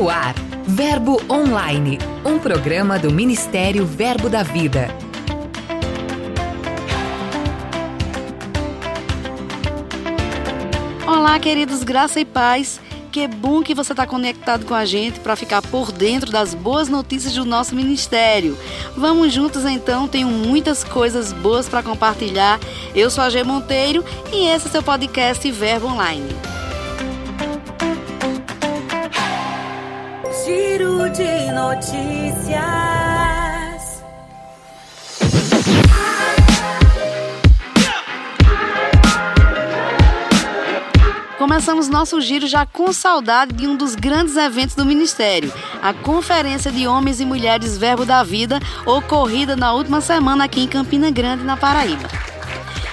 No ar, Verbo Online, um programa do Ministério Verbo da Vida. Olá, queridos, graça e paz. Que bom que você está conectado com a gente para ficar por dentro das boas notícias do nosso ministério. Vamos juntos então, tenho muitas coisas boas para compartilhar. Eu sou a G Monteiro e esse é seu podcast Verbo Online. Giro de notícias. Começamos nosso giro já com saudade de um dos grandes eventos do Ministério, a Conferência de Homens e Mulheres Verbo da Vida, ocorrida na última semana aqui em Campina Grande, na Paraíba.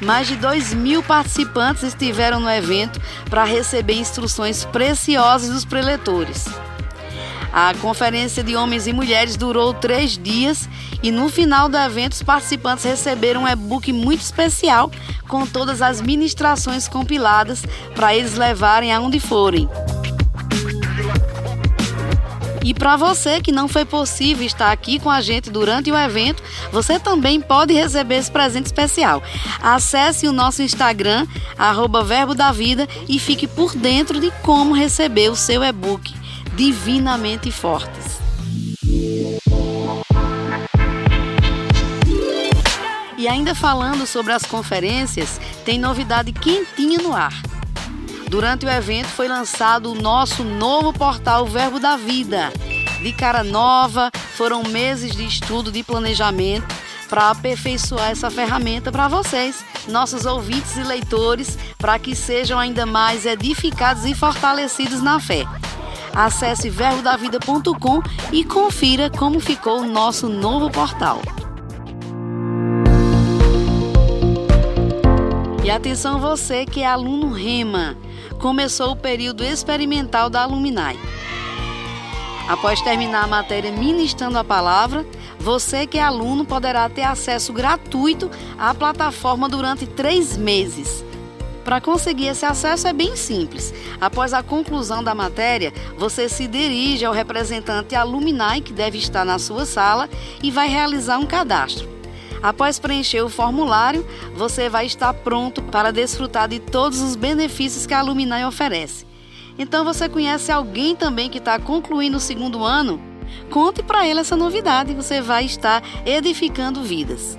Mais de 2 mil participantes estiveram no evento para receber instruções preciosas dos preletores. A conferência de homens e mulheres durou três dias e no final do evento os participantes receberam um e-book muito especial com todas as ministrações compiladas para eles levarem aonde forem. E para você que não foi possível estar aqui com a gente durante o evento, você também pode receber esse presente especial. Acesse o nosso Instagram, arroba Verbo da Vida, e fique por dentro de como receber o seu e-book divinamente fortes. E ainda falando sobre as conferências, tem novidade quentinha no ar. Durante o evento foi lançado o nosso novo portal Verbo da Vida. De cara nova, foram meses de estudo, de planejamento para aperfeiçoar essa ferramenta para vocês, nossos ouvintes e leitores, para que sejam ainda mais edificados e fortalecidos na fé. Acesse verbodavida.com e confira como ficou o nosso novo portal. E atenção você que é aluno Rema. Começou o período experimental da Alumni. Após terminar a matéria ministrando a palavra, você que é aluno poderá ter acesso gratuito à plataforma durante três meses. Para conseguir esse acesso é bem simples. Após a conclusão da matéria, você se dirige ao representante alumni que deve estar na sua sala e vai realizar um cadastro. Após preencher o formulário, você vai estar pronto para desfrutar de todos os benefícios que a Alumni oferece. Então você conhece alguém também que está concluindo o segundo ano? Conte para ele essa novidade, você vai estar edificando vidas.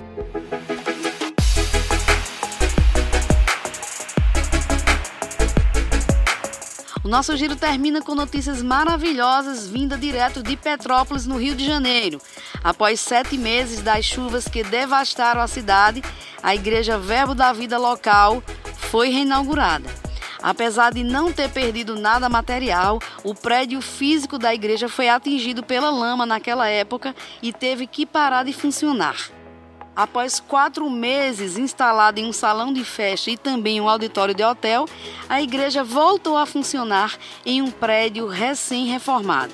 Nosso giro termina com notícias maravilhosas vindas direto de Petrópolis, no Rio de Janeiro. Após sete meses das chuvas que devastaram a cidade, a Igreja Verbo da Vida local foi reinaugurada. Apesar de não ter perdido nada material, o prédio físico da igreja foi atingido pela lama naquela época e teve que parar de funcionar. Após quatro meses instalada em um salão de festa e também um auditório de hotel, a igreja voltou a funcionar em um prédio recém-reformado.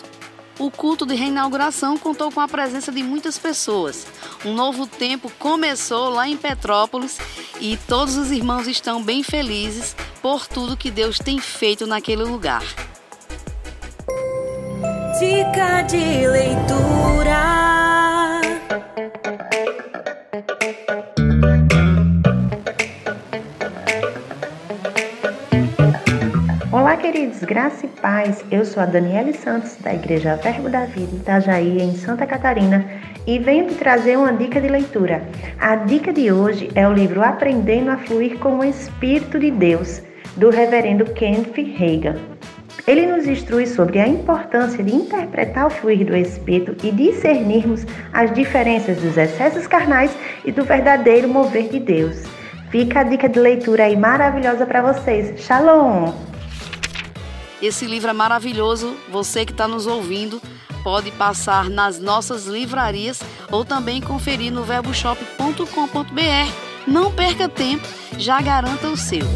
O culto de reinauguração contou com a presença de muitas pessoas. Um novo tempo começou lá em Petrópolis e todos os irmãos estão bem felizes por tudo que Deus tem feito naquele lugar. Dica de leitura. Queridos, graça e paz. Eu sou a Daniele Santos, da Igreja Verbo da Vida, Itajaí, em Santa Catarina, e venho te trazer uma dica de leitura. A dica de hoje é o livro Aprendendo a Fluir com o Espírito de Deus, do reverendo Kenneth Reagan. Ele nos instrui sobre a importância de interpretar o fluir do Espírito e discernirmos as diferenças dos excessos carnais e do verdadeiro mover de Deus. Fica a dica de leitura aí maravilhosa para vocês. Shalom! Esse livro é maravilhoso. Você que está nos ouvindo pode passar nas nossas livrarias ou também conferir no verboshop.com.br. Não perca tempo, já garanta o seu.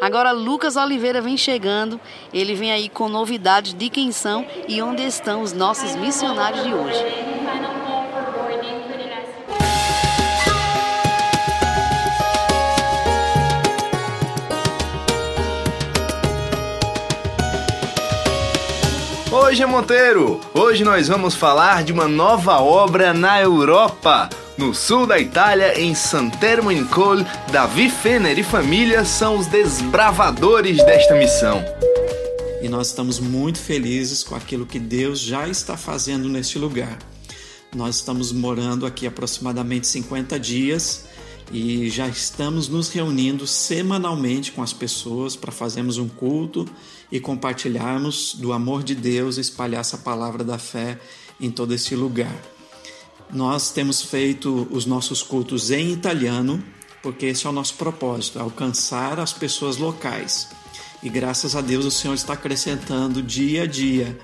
Agora Lucas Oliveira vem chegando, ele vem aí com novidades de quem são e onde estão os nossos missionários de hoje. Oi, G Monteiro! Hoje nós vamos falar de uma nova obra na Europa. No sul da Itália, em Santermo in Col, Davi Fener e família são os desbravadores desta missão. E nós estamos muito felizes com aquilo que Deus já está fazendo neste lugar. Nós estamos morando aqui aproximadamente 50 dias e já estamos nos reunindo semanalmente com as pessoas para fazermos um culto e compartilharmos do amor de Deus, espalhar essa palavra da fé em todo esse lugar. Nós temos feito os nossos cultos em italiano, porque esse é o nosso propósito, alcançar as pessoas locais. E graças a Deus o Senhor está acrescentando dia a dia.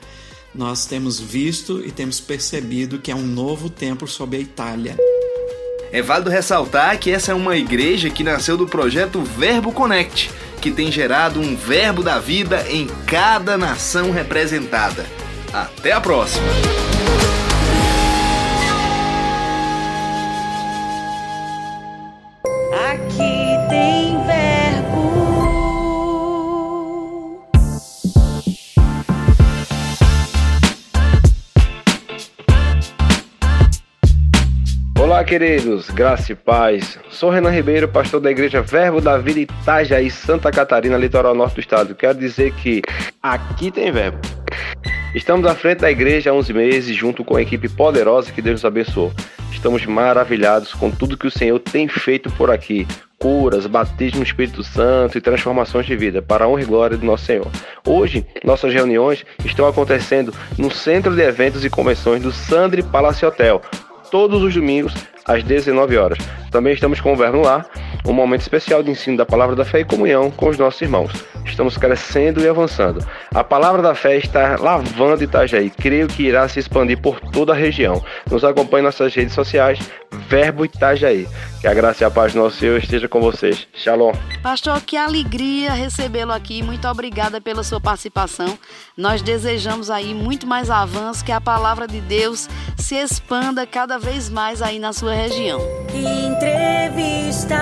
Nós temos visto e temos percebido que é um novo tempo sobre a Itália. É válido ressaltar que essa é uma igreja que nasceu do projeto Verbo Connect, que tem gerado um verbo da vida em cada nação representada. Até a próxima! Olá, queridos, graça e paz. Sou Renan Ribeiro, pastor da Igreja Verbo da Vida Itajaí, Santa Catarina, litoral norte do estado. Quero dizer que aqui tem verbo. Estamos à frente da igreja há 11 meses, junto com a equipe poderosa que Deus nos abençoou. Estamos maravilhados com tudo que o Senhor tem feito por aqui. Curas, batismo no Espírito Santo e transformações de vida, para a honra e glória do nosso Senhor. Hoje, nossas reuniões estão acontecendo no Centro de Eventos e Convenções do Sandri Palace Hotel, todos os domingos às 19 horas. Também estamos com o Verbo Lar, um momento especial de ensino da palavra da fé e comunhão com os nossos irmãos. Estamos crescendo e avançando. A palavra da fé está lavando Itajaí. Creio que irá se expandir por toda a região. Nos acompanhe em nossas redes sociais, Verbo Itajaí. Que a graça e a paz do nosso Senhor esteja com vocês. Shalom. Pastor, que alegria recebê-lo aqui. Muito obrigada pela sua participação. Nós desejamos aí muito mais avanço, que a palavra de Deus se expanda cada vez mais aí na sua região. Entrevista.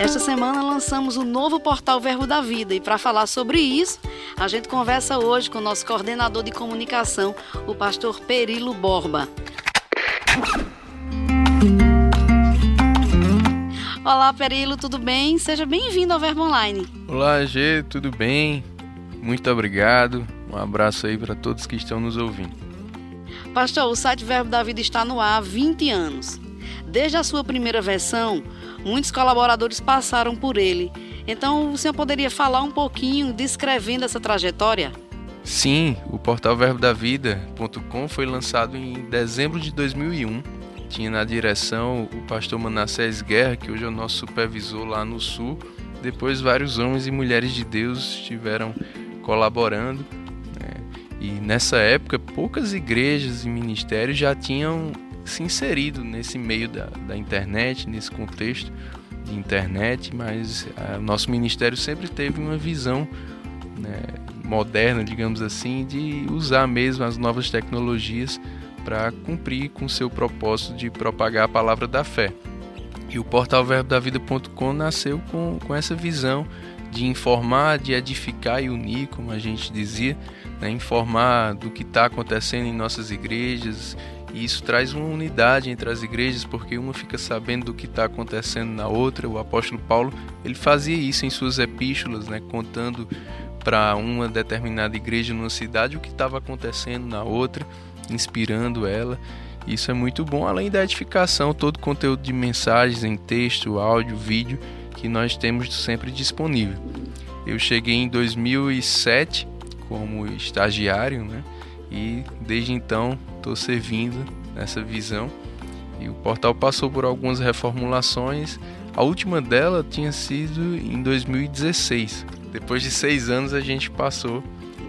Esta semana lançamos o novo portal Verbo da Vida e para falar sobre isso, a gente conversa hoje com o nosso coordenador de comunicação, o pastor Perilo Borba. Olá, Perilo, tudo bem? Seja bem-vindo ao Verbo Online. Olá, G, tudo bem? Muito obrigado. Um abraço aí para todos que estão nos ouvindo. Pastor, o site Verbo da Vida está no ar há 20 anos. Desde a sua primeira versão, muitos colaboradores passaram por ele. Então, o senhor poderia falar um pouquinho descrevendo essa trajetória? Sim, o portal verbodavida.com foi lançado em dezembro de 2001. Tinha na direção o pastor Manassés Guerra, que hoje é o nosso supervisor lá no Sul. Depois, vários homens e mulheres de Deus estiveram colaborando. Né? E nessa época, poucas igrejas e ministérios já tinham se inserido nesse meio da, da internet, nesse contexto de internet, mas o nosso ministério sempre teve uma visão né, moderna, digamos assim, de usar mesmo as novas tecnologias para cumprir com seu propósito de propagar a palavra da fé. E o portal verbodavida.com nasceu com, com essa visão de informar, de edificar e unir, como a gente dizia, né? informar do que está acontecendo em nossas igrejas. E isso traz uma unidade entre as igrejas, porque uma fica sabendo do que está acontecendo na outra. O apóstolo Paulo ele fazia isso em suas epístolas, né? contando para uma determinada igreja numa cidade o que estava acontecendo na outra, inspirando ela. Isso é muito bom, além da edificação, todo o conteúdo de mensagens em texto, áudio, vídeo que nós temos sempre disponível. Eu cheguei em 2007 como estagiário, né? E desde então estou servindo nessa visão. E o portal passou por algumas reformulações. A última dela tinha sido em 2016. Depois de seis anos a gente passou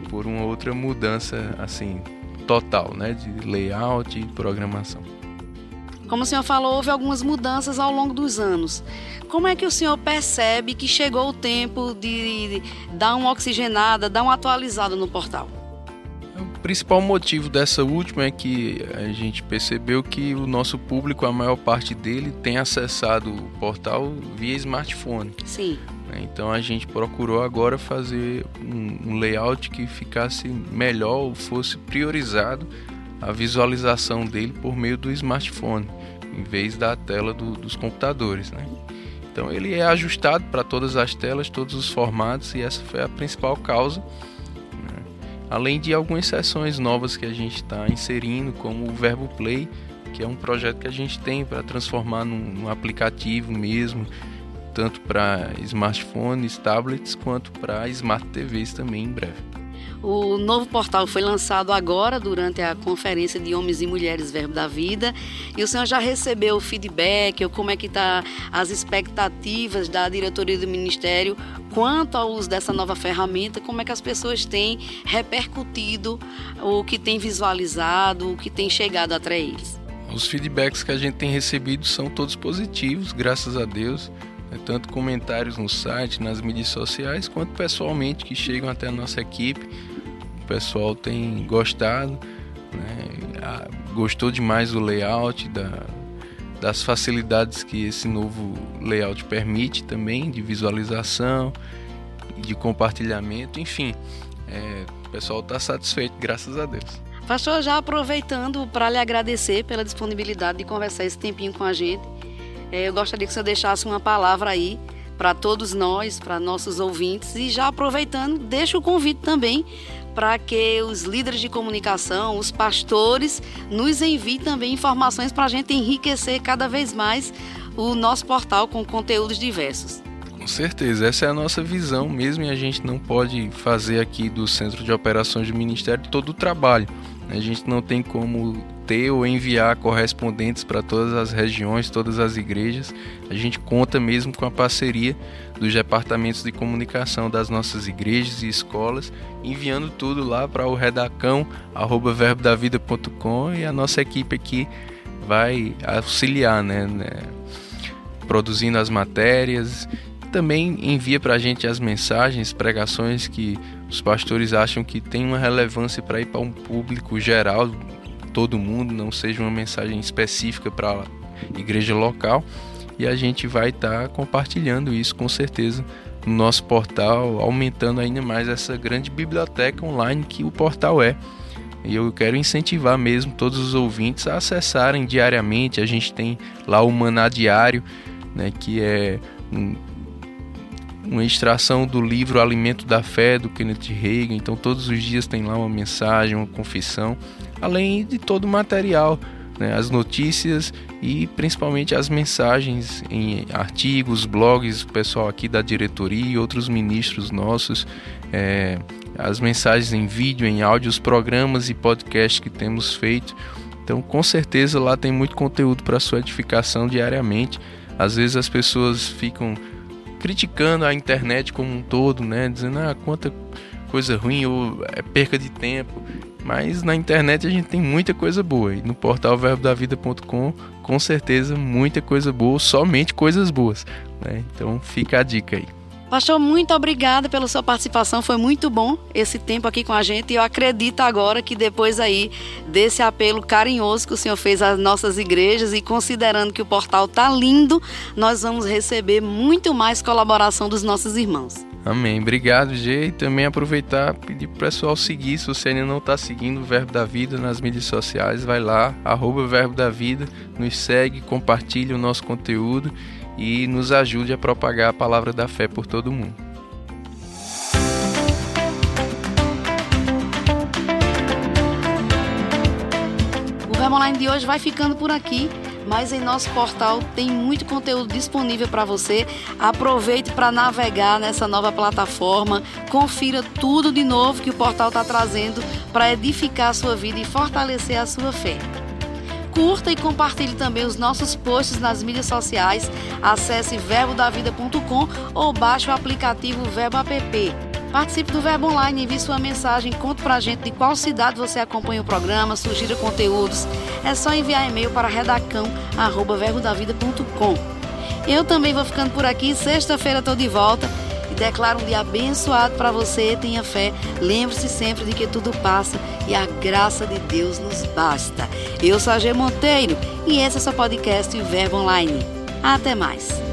por uma outra mudança assim total, né, de layout e programação. Como o senhor falou, houve algumas mudanças ao longo dos anos. Como é que o senhor percebe que chegou o tempo de dar uma oxigenada, dar uma atualizada no portal? Principal motivo dessa última é que a gente percebeu que o nosso público, a maior parte dele, tem acessado o portal via smartphone. Sim. Né? Então a gente procurou agora fazer um, layout que ficasse melhor ou fosse priorizado a visualização dele por meio do smartphone, em vez da tela do, dos computadores. Né? Então ele é ajustado para todas as telas, todos os formatos, e essa foi a principal causa. Além de algumas sessões novas que a gente está inserindo, como o Verbo Play, que é um projeto que a gente tem para transformar num, num aplicativo mesmo, tanto para smartphones, tablets, quanto para smart TVs também em breve. O novo portal foi lançado agora durante a conferência de Homens e Mulheres Verbo da Vida. E o senhor já recebeu o feedback, ou como é que está as expectativas da diretoria do Ministério quanto ao uso dessa nova ferramenta, como é que as pessoas têm repercutido o que tem visualizado, o que tem chegado até eles? Os feedbacks que a gente tem recebido são todos positivos, graças a Deus. É tanto comentários no site, nas mídias sociais, quanto pessoalmente que chegam até a nossa equipe o pessoal tem gostado, né? gostou demais do layout, da, das facilidades que esse novo layout permite também, de visualização, de compartilhamento, enfim, é, o pessoal está satisfeito, graças a Deus. Pastor, já aproveitando para lhe agradecer pela disponibilidade de conversar esse tempinho com a gente, é, eu gostaria que o senhor deixasse uma palavra aí para todos nós, para nossos ouvintes, e já aproveitando, deixa o convite também para que os líderes de comunicação, os pastores, nos enviem também informações para a gente enriquecer cada vez mais o nosso portal com conteúdos diversos. Com certeza, essa é a nossa visão mesmo e a gente não pode fazer aqui do Centro de Operações do Ministério todo o trabalho. A gente não tem como ter ou enviar correspondentes para todas as regiões, todas as igrejas. A gente conta mesmo com a parceria dos departamentos de comunicação das nossas igrejas e escolas, enviando tudo lá para o redacão verbodavida.com e a nossa equipe aqui vai auxiliar, né, né produzindo as matérias. Também envia para a gente as mensagens, pregações que os pastores acham que tem uma relevância para ir para um público geral todo mundo, não seja uma mensagem específica para a igreja local. E a gente vai estar tá compartilhando isso com certeza no nosso portal, aumentando ainda mais essa grande biblioteca online que o portal é. E eu quero incentivar mesmo todos os ouvintes a acessarem diariamente. A gente tem lá o Maná Diário, né, que é um, uma extração do livro Alimento da Fé, do Kenneth Reagan. Então, todos os dias tem lá uma mensagem, uma confissão além de todo o material, né, as notícias e principalmente as mensagens em artigos, blogs, pessoal aqui da diretoria e outros ministros nossos, é, as mensagens em vídeo, em áudio, os programas e podcasts que temos feito. Então, com certeza lá tem muito conteúdo para sua edificação diariamente. Às vezes as pessoas ficam criticando a internet como um todo, né, dizendo ah, quanta coisa ruim ou é perca de tempo. Mas na internet a gente tem muita coisa boa. E no portal verbodavida.com, com certeza, muita coisa boa, somente coisas boas. Né? Então fica a dica aí. Pastor, muito obrigada pela sua participação. Foi muito bom esse tempo aqui com a gente. E eu acredito agora que depois aí desse apelo carinhoso que o senhor fez às nossas igrejas e considerando que o portal tá lindo, nós vamos receber muito mais colaboração dos nossos irmãos. Amém. Obrigado, G. E também aproveitar pedir para o pessoal seguir. Se você ainda não está seguindo o Verbo da Vida nas mídias sociais, vai lá, arroba Verbo da Vida, nos segue, compartilhe o nosso conteúdo e nos ajude a propagar a palavra da fé por todo mundo. O Verbo Online de hoje vai ficando por aqui mas em nosso portal tem muito conteúdo disponível para você. Aproveite para navegar nessa nova plataforma, confira tudo de novo que o portal está trazendo para edificar a sua vida e fortalecer a sua fé. Curta e compartilhe também os nossos posts nas mídias sociais. Acesse verbodavida.com ou baixe o aplicativo Verbo App. Participe do Verbo Online, envie sua mensagem, conte pra gente de qual cidade você acompanha o programa, sugira conteúdos. É só enviar e-mail para redacão@verbodavida.com. Eu também vou ficando por aqui, sexta-feira estou de volta e declaro um dia abençoado para você. Tenha fé, lembre-se sempre de que tudo passa e a graça de Deus nos basta. Eu sou a G Monteiro e esse é o seu podcast Verbo Online. Até mais!